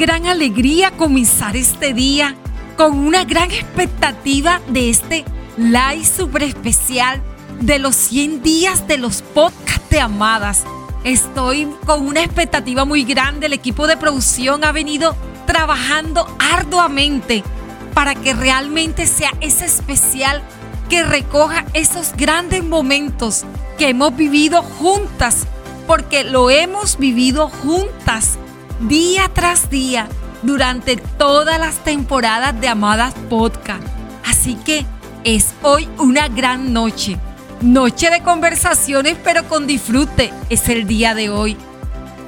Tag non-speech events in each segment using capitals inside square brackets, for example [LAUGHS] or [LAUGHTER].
gran alegría comenzar este día con una gran expectativa de este live super especial de los 100 días de los podcasts de Amadas. Estoy con una expectativa muy grande. El equipo de producción ha venido trabajando arduamente para que realmente sea ese especial que recoja esos grandes momentos que hemos vivido juntas, porque lo hemos vivido juntas día tras día durante todas las temporadas de Amadas Podcast. Así que es hoy una gran noche. Noche de conversaciones pero con disfrute es el día de hoy.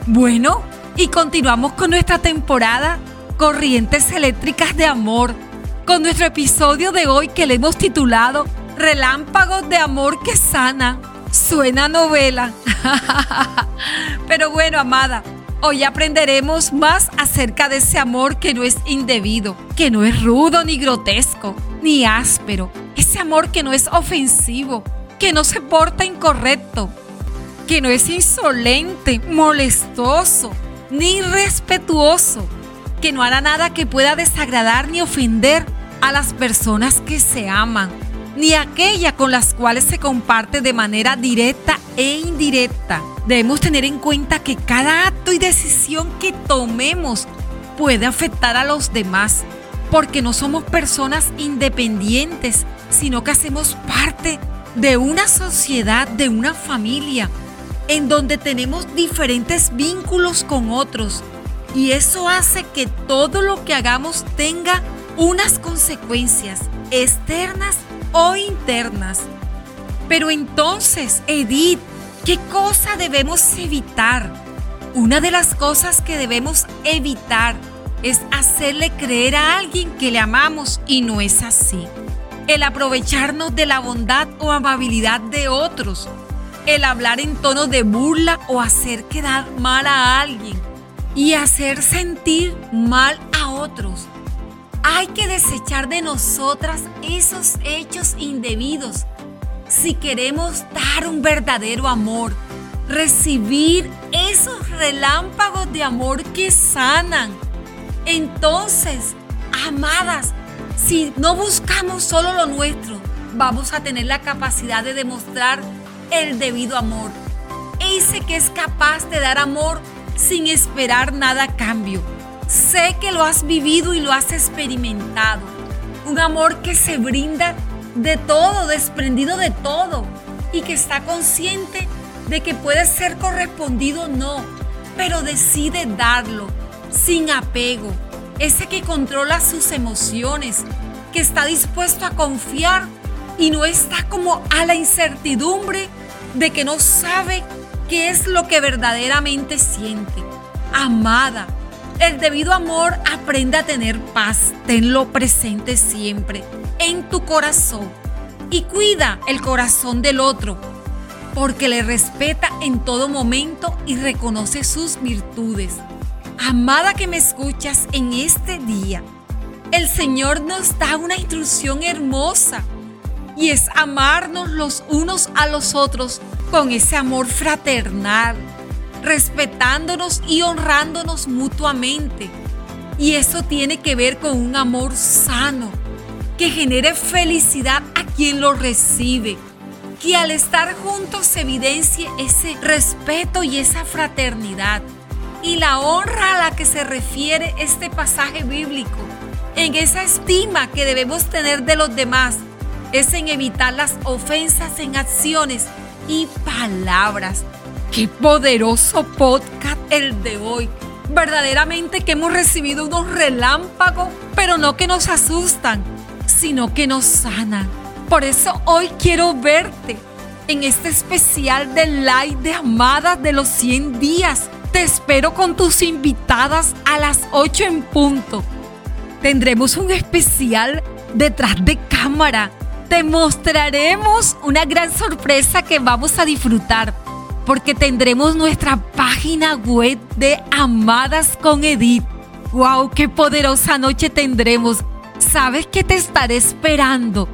Bueno, y continuamos con nuestra temporada Corrientes Eléctricas de Amor, con nuestro episodio de hoy que le hemos titulado Relámpagos de Amor que Sana. Suena novela. [LAUGHS] Pero bueno, amada, hoy aprenderemos más acerca de ese amor que no es indebido, que no es rudo ni grotesco, ni áspero. Ese amor que no es ofensivo, que no se porta incorrecto, que no es insolente, molestoso, ni irrespetuoso, que no hará nada que pueda desagradar ni ofender a las personas que se aman ni aquella con las cuales se comparte de manera directa e indirecta. Debemos tener en cuenta que cada acto y decisión que tomemos puede afectar a los demás, porque no somos personas independientes, sino que hacemos parte de una sociedad, de una familia, en donde tenemos diferentes vínculos con otros. Y eso hace que todo lo que hagamos tenga unas consecuencias externas o internas. Pero entonces, Edith, ¿qué cosa debemos evitar? Una de las cosas que debemos evitar es hacerle creer a alguien que le amamos y no es así. El aprovecharnos de la bondad o amabilidad de otros. El hablar en tono de burla o hacer quedar mal a alguien. Y hacer sentir mal a otros. Hay que desechar de nosotras esos hechos indebidos si queremos dar un verdadero amor, recibir esos relámpagos de amor que sanan. Entonces, amadas, si no buscamos solo lo nuestro, vamos a tener la capacidad de demostrar el debido amor. Ese que es capaz de dar amor sin esperar nada a cambio Sé que lo has vivido y lo has experimentado. Un amor que se brinda de todo, desprendido de todo y que está consciente de que puede ser correspondido o no, pero decide darlo sin apego. Ese que controla sus emociones, que está dispuesto a confiar y no está como a la incertidumbre de que no sabe qué es lo que verdaderamente siente. Amada, el debido amor aprende a tener paz. Tenlo presente siempre en tu corazón. Y cuida el corazón del otro, porque le respeta en todo momento y reconoce sus virtudes. Amada que me escuchas en este día, el Señor nos da una instrucción hermosa y es amarnos los unos a los otros con ese amor fraternal respetándonos y honrándonos mutuamente. Y eso tiene que ver con un amor sano, que genere felicidad a quien lo recibe, que al estar juntos se evidencie ese respeto y esa fraternidad. Y la honra a la que se refiere este pasaje bíblico, en esa estima que debemos tener de los demás, es en evitar las ofensas en acciones y palabras Qué poderoso podcast el de hoy. Verdaderamente que hemos recibido unos relámpagos, pero no que nos asustan, sino que nos sanan. Por eso hoy quiero verte en este especial de live de amadas de los 100 días. Te espero con tus invitadas a las 8 en punto. Tendremos un especial detrás de cámara. Te mostraremos una gran sorpresa que vamos a disfrutar porque tendremos nuestra página web de Amadas con Edith. ¡Wow! ¡Qué poderosa noche tendremos! ¿Sabes que te estaré esperando?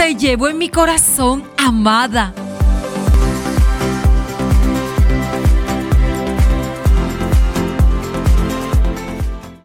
Te llevo en mi corazón, amada.